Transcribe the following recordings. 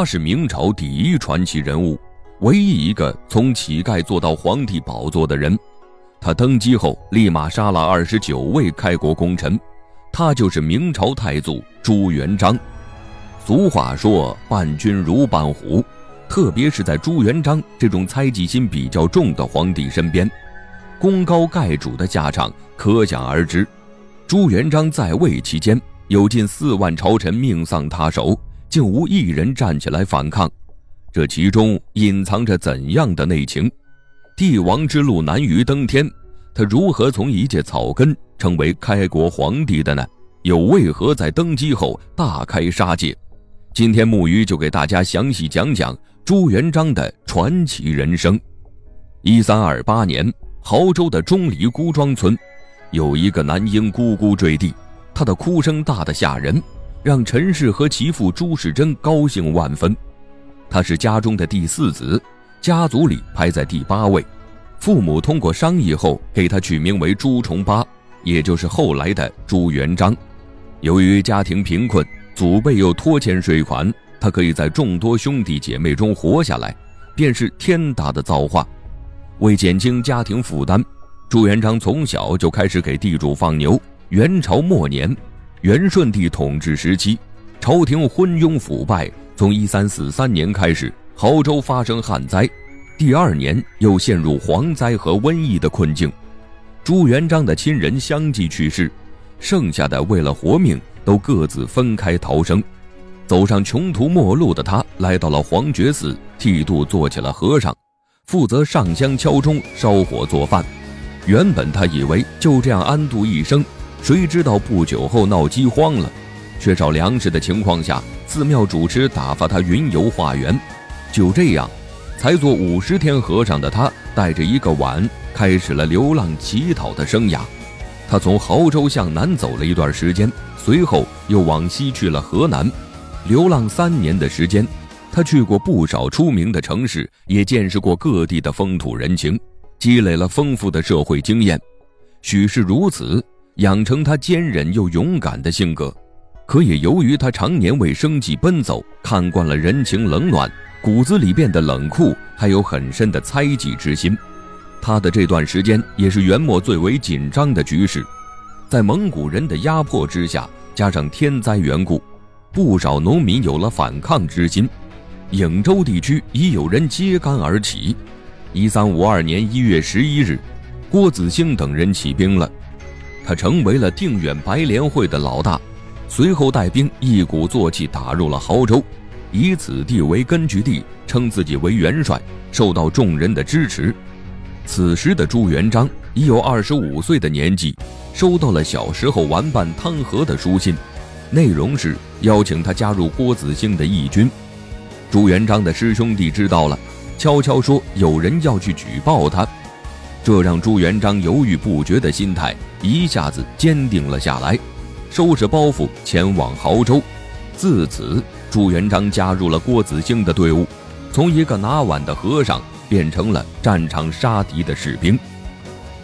他是明朝第一传奇人物，唯一一个从乞丐做到皇帝宝座的人。他登基后，立马杀了二十九位开国功臣，他就是明朝太祖朱元璋。俗话说“伴君如伴虎”，特别是在朱元璋这种猜忌心比较重的皇帝身边，功高盖主的下场可想而知。朱元璋在位期间，有近四万朝臣命丧他手，竟无一人站起来反抗，这其中隐藏着怎样的内情？帝王之路难于登天，他如何从一介草根成为开国皇帝的呢？又为何在登基后大开杀戒？今天木鱼就给大家详细讲讲朱元璋的传奇人生。一三二八年，亳州的钟离孤庄村。有一个男婴咕咕坠地，他的哭声大得吓人，让陈氏和其父朱世贞高兴万分。他是家中的第四子，家族里排在第八位。父母通过商议后，给他取名为朱重八，也就是后来的朱元璋。由于家庭贫困，祖辈又拖欠税款，他可以在众多兄弟姐妹中活下来，便是天大的造化。为减轻家庭负担。朱元璋从小就开始给地主放牛。元朝末年，元顺帝统治时期，朝廷昏庸腐败。从一三四三年开始，亳州发生旱灾，第二年又陷入蝗灾和瘟疫的困境。朱元璋的亲人相继去世，剩下的为了活命，都各自分开逃生。走上穷途末路的他，来到了黄觉寺，剃度做起了和尚，负责上香、敲钟、烧火做饭。原本他以为就这样安度一生，谁知道不久后闹饥荒了，缺少粮食的情况下，寺庙主持打发他云游化缘。就这样，才做五十天和尚的他，带着一个碗，开始了流浪乞讨的生涯。他从亳州向南走了一段时间，随后又往西去了河南，流浪三年的时间，他去过不少出名的城市，也见识过各地的风土人情。积累了丰富的社会经验，许是如此，养成他坚韧又勇敢的性格。可也由于他常年为生计奔走，看惯了人情冷暖，骨子里变得冷酷，还有很深的猜忌之心。他的这段时间也是元末最为紧张的局势，在蒙古人的压迫之下，加上天灾缘故，不少农民有了反抗之心。颍州地区已有人揭竿而起。一三五二年一月十一日，郭子兴等人起兵了，他成为了定远白莲会的老大。随后带兵一鼓作气打入了亳州，以此地为根据地，称自己为元帅，受到众人的支持。此时的朱元璋已有二十五岁的年纪，收到了小时候玩伴汤和的书信，内容是邀请他加入郭子兴的义军。朱元璋的师兄弟知道了。悄悄说：“有人要去举报他。”这让朱元璋犹豫不决的心态一下子坚定了下来，收拾包袱前往亳州。自此，朱元璋加入了郭子兴的队伍，从一个拿碗的和尚变成了战场杀敌的士兵。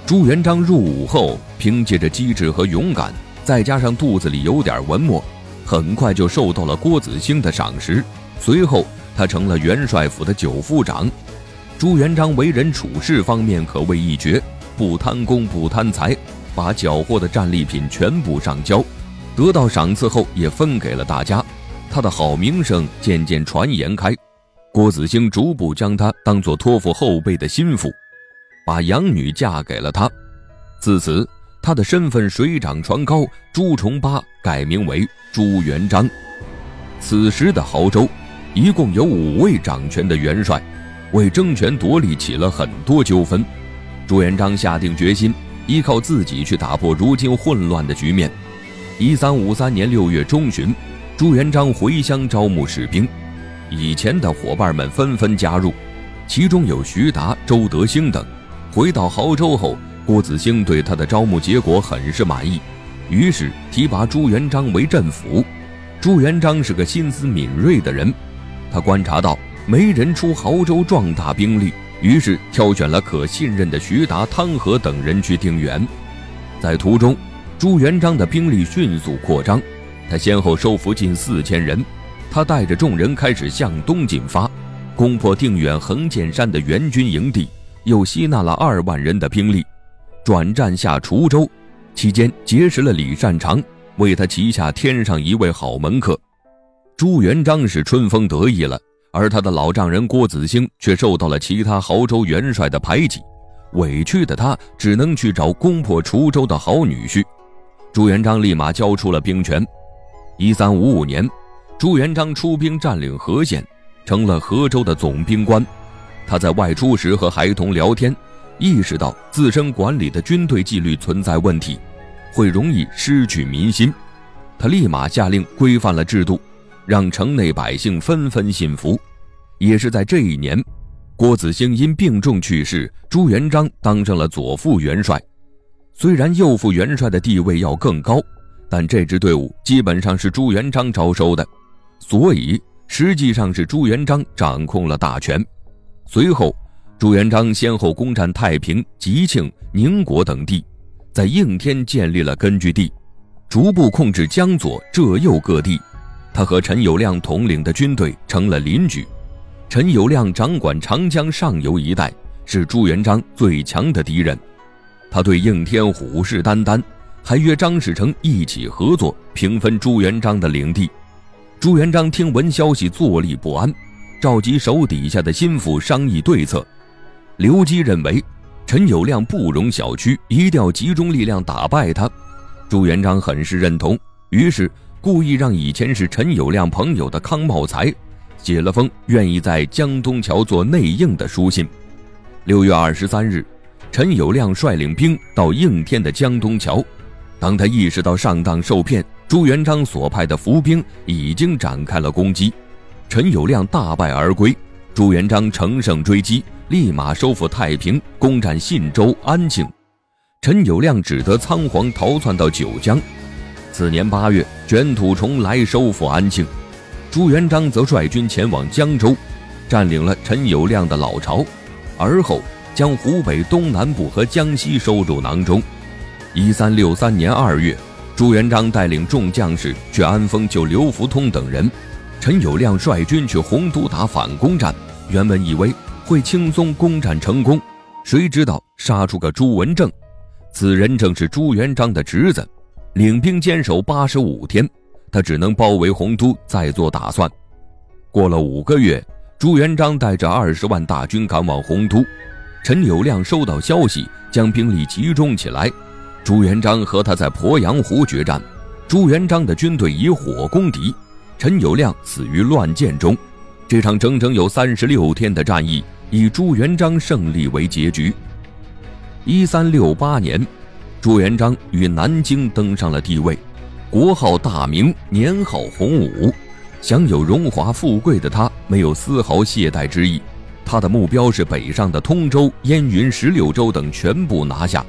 朱元璋入伍后，凭借着机智和勇敢，再加上肚子里有点文墨，很快就受到了郭子兴的赏识。随后，他成了元帅府的九副长，朱元璋为人处事方面可谓一绝，不贪功不贪财，把缴获的战利品全部上交，得到赏赐后也分给了大家，他的好名声渐渐传言开，郭子兴逐步将他当作托付后辈的心腹，把养女嫁给了他，自此他的身份水涨船高，朱重八改名为朱元璋。此时的亳州。一共有五位掌权的元帅，为争权夺利起了很多纠纷。朱元璋下定决心，依靠自己去打破如今混乱的局面。一三五三年六月中旬，朱元璋回乡招募士兵，以前的伙伴们纷纷加入，其中有徐达、周德兴等。回到亳州后，郭子兴对他的招募结果很是满意，于是提拔朱元璋为镇抚。朱元璋是个心思敏锐的人。他观察到没人出亳州壮大兵力，于是挑选了可信任的徐达、汤和等人去定远。在途中，朱元璋的兵力迅速扩张，他先后收服近四千人，他带着众人开始向东进发，攻破定远横剑山的援军营地，又吸纳了二万人的兵力，转战下滁州，期间结识了李善长，为他旗下添上一位好门客。朱元璋是春风得意了，而他的老丈人郭子兴却受到了其他濠州元帅的排挤，委屈的他只能去找攻破滁州的好女婿。朱元璋立马交出了兵权。一三五五年，朱元璋出兵占领和县，成了河州的总兵官。他在外出时和孩童聊天，意识到自身管理的军队纪律存在问题，会容易失去民心。他立马下令规范了制度。让城内百姓纷纷信服，也是在这一年，郭子兴因病重去世，朱元璋当上了左副元帅。虽然右副元帅的地位要更高，但这支队伍基本上是朱元璋招收的，所以实际上是朱元璋掌控了大权。随后，朱元璋先后攻占太平、吉庆、宁国等地，在应天建立了根据地，逐步控制江左、浙右各地。他和陈友谅统领的军队成了邻居，陈友谅掌管长江上游一带，是朱元璋最强的敌人。他对应天虎视眈眈，还约张士诚一起合作平分朱元璋的领地。朱元璋听闻消息，坐立不安，召集手底下的心腹商议对策。刘基认为，陈友谅不容小觑，一定要集中力量打败他。朱元璋很是认同，于是。故意让以前是陈友谅朋友的康茂才写了封愿意在江东桥做内应的书信。六月二十三日，陈友谅率领兵到应天的江东桥。当他意识到上当受骗，朱元璋所派的伏兵已经展开了攻击，陈友谅大败而归。朱元璋乘胜追击，立马收复太平，攻占信州、安庆。陈友谅只得仓皇逃窜到九江。次年八月，卷土重来，收复安庆。朱元璋则率军前往江州，占领了陈友谅的老巢，而后将湖北东南部和江西收入囊中。一三六三年二月，朱元璋带领众将士去安丰救刘福通等人，陈友谅率军去洪都打反攻战。原本以为会轻松攻占成功，谁知道杀出个朱文正，此人正是朱元璋的侄子。领兵坚守八十五天，他只能包围洪都，再做打算。过了五个月，朱元璋带着二十万大军赶往洪都。陈友谅收到消息，将兵力集中起来。朱元璋和他在鄱阳湖决战，朱元璋的军队以火攻敌，陈友谅死于乱箭中。这场整整有三十六天的战役，以朱元璋胜利为结局。一三六八年。朱元璋于南京登上了帝位，国号大明，年号洪武，享有荣华富贵的他没有丝毫懈怠之意。他的目标是北上的通州、燕云十六州等全部拿下，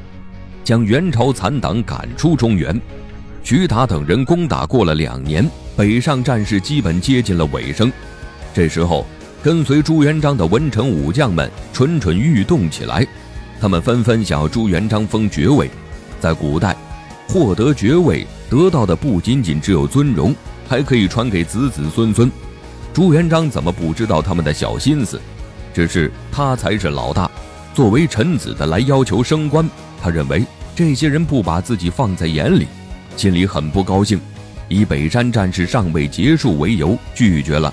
将元朝残党赶出中原。徐达等人攻打过了两年，北上战事基本接近了尾声。这时候，跟随朱元璋的文臣武将们蠢蠢欲动起来，他们纷纷向朱元璋封爵位。在古代，获得爵位得到的不仅仅只有尊荣，还可以传给子子孙孙。朱元璋怎么不知道他们的小心思？只是他才是老大，作为臣子的来要求升官，他认为这些人不把自己放在眼里，心里很不高兴，以北山战事尚未结束为由拒绝了。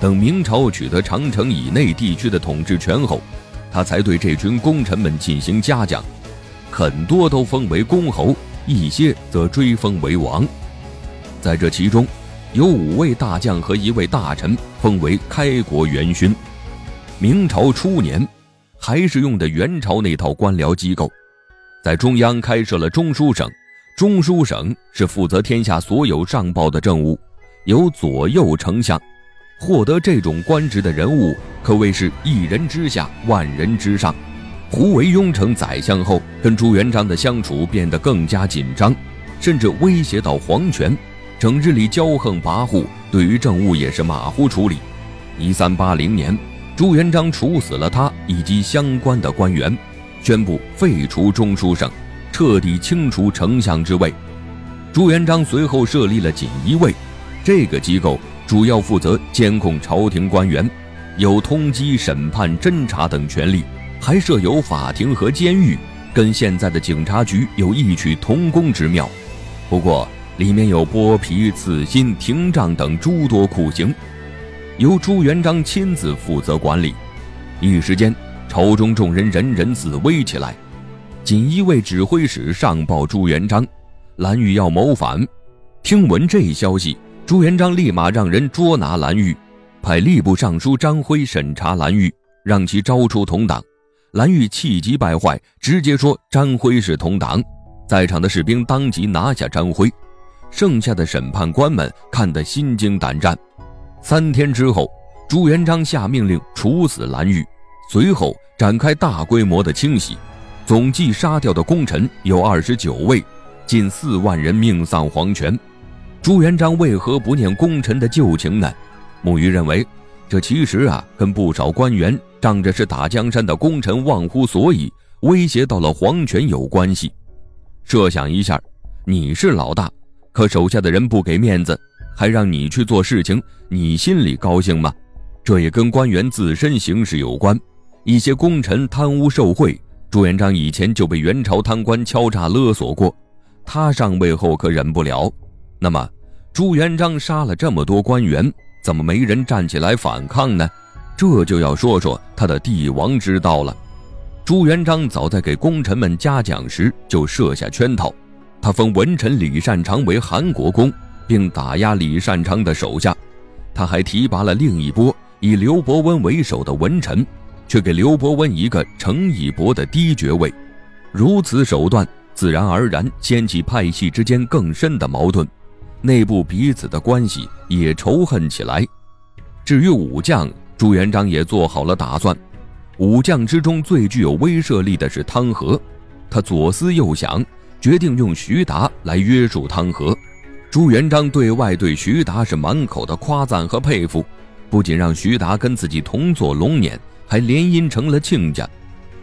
等明朝取得长城以内地区的统治权后，他才对这群功臣们进行嘉奖。很多都封为公侯，一些则追封为王。在这其中，有五位大将和一位大臣封为开国元勋。明朝初年，还是用的元朝那套官僚机构，在中央开设了中书省。中书省是负责天下所有上报的政务，有左右丞相。获得这种官职的人物，可谓是一人之下，万人之上。胡惟庸成宰相后，跟朱元璋的相处变得更加紧张，甚至威胁到皇权，整日里骄横跋扈，对于政务也是马虎处理。一三八零年，朱元璋处死了他以及相关的官员，宣布废除中书省，彻底清除丞相之位。朱元璋随后设立了锦衣卫，这个机构主要负责监控朝廷官员，有通缉、审判、侦查等权利，还设有法庭和监狱，跟现在的警察局有异曲同工之妙。不过，里面有剥皮、刺心、廷杖等诸多酷刑，由朱元璋亲自负责管理。一时间，朝中众人人人自危起来。锦衣卫指挥使上报朱元璋，蓝玉要谋反。听闻这一消息，朱元璋立马让人捉拿蓝玉，派吏部尚书张辉审查蓝玉，让其招出同党。蓝玉气急败坏，直接说张辉是同党。在场的士兵当即拿下张辉。剩下的审判官们看得心惊胆战。三天之后，朱元璋下命令处死蓝玉，随后展开大规模的清洗，总计杀掉的功臣有二十九位，近四万人命丧黄泉。朱元璋为何不念功臣的旧情呢？木鱼认为，这其实啊，跟不少官员仗着是打江山的功臣忘乎所以，威胁到了皇权有关系。设想一下，你是老大。可手下的人不给面子，还让你去做事情，你心里高兴吗？这也跟官员自身行事有关。一些功臣贪污受贿，朱元璋以前就被元朝贪官敲诈勒索过，他上位后可忍不了。那么，朱元璋杀了这么多官员，怎么没人站起来反抗呢？这就要说说他的帝王之道了。朱元璋早在给功臣们嘉奖时就设下圈套。他封文臣李善长为韩国公，并打压李善长的手下。他还提拔了另一波以刘伯温为首的文臣，却给刘伯温一个程以伯的低爵位。如此手段，自然而然掀起派系之间更深的矛盾，内部彼此的关系也仇恨起来。至于武将，朱元璋也做好了打算。武将之中最具有威慑力的是汤和，他左思右想。决定用徐达来约束汤和。朱元璋对外对徐达是满口的夸赞和佩服，不仅让徐达跟自己同坐龙辇，还联姻成了亲家。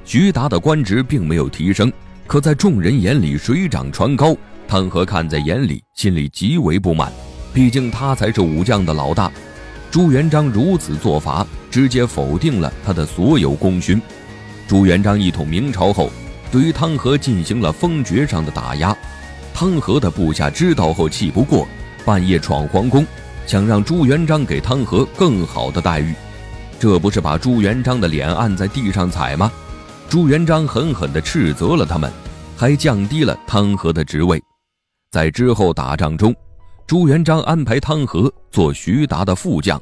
徐达的官职并没有提升，可在众人眼里水涨船高。汤和看在眼里，心里极为不满，毕竟他才是武将的老大。朱元璋如此做法，直接否定了他的所有功勋。朱元璋一统明朝后。对于汤和进行了封爵上的打压，汤和的部下知道后气不过，半夜闯皇宫，想让朱元璋给汤和更好的待遇，这不是把朱元璋的脸按在地上踩吗？朱元璋狠狠地斥责了他们，还降低了汤和的职位。在之后打仗中，朱元璋安排汤和做徐达的副将，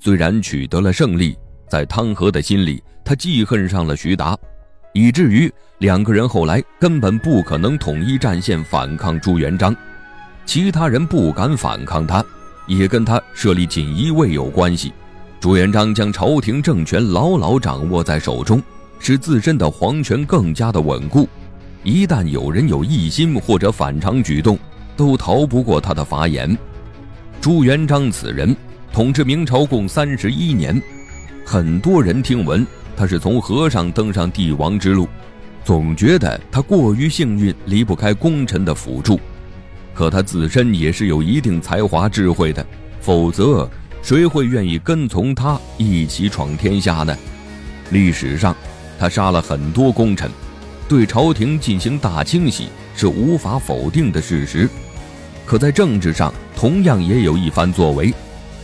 虽然取得了胜利，在汤和的心里，他记恨上了徐达。以至于两个人后来根本不可能统一战线反抗朱元璋，其他人不敢反抗他，也跟他设立锦衣卫有关系。朱元璋将朝廷政权牢牢掌握在手中，使自身的皇权更加的稳固。一旦有人有异心或者反常举动，都逃不过他的法眼。朱元璋此人统治明朝共三十一年，很多人听闻。他是从和尚登上帝王之路，总觉得他过于幸运，离不开功臣的辅助。可他自身也是有一定才华智慧的，否则谁会愿意跟从他一起闯天下呢？历史上，他杀了很多功臣，对朝廷进行大清洗是无法否定的事实。可在政治上，同样也有一番作为。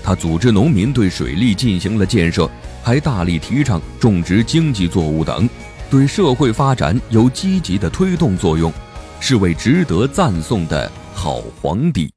他组织农民对水利进行了建设。还大力提倡种植经济作物等，对社会发展有积极的推动作用，是位值得赞颂的好皇帝。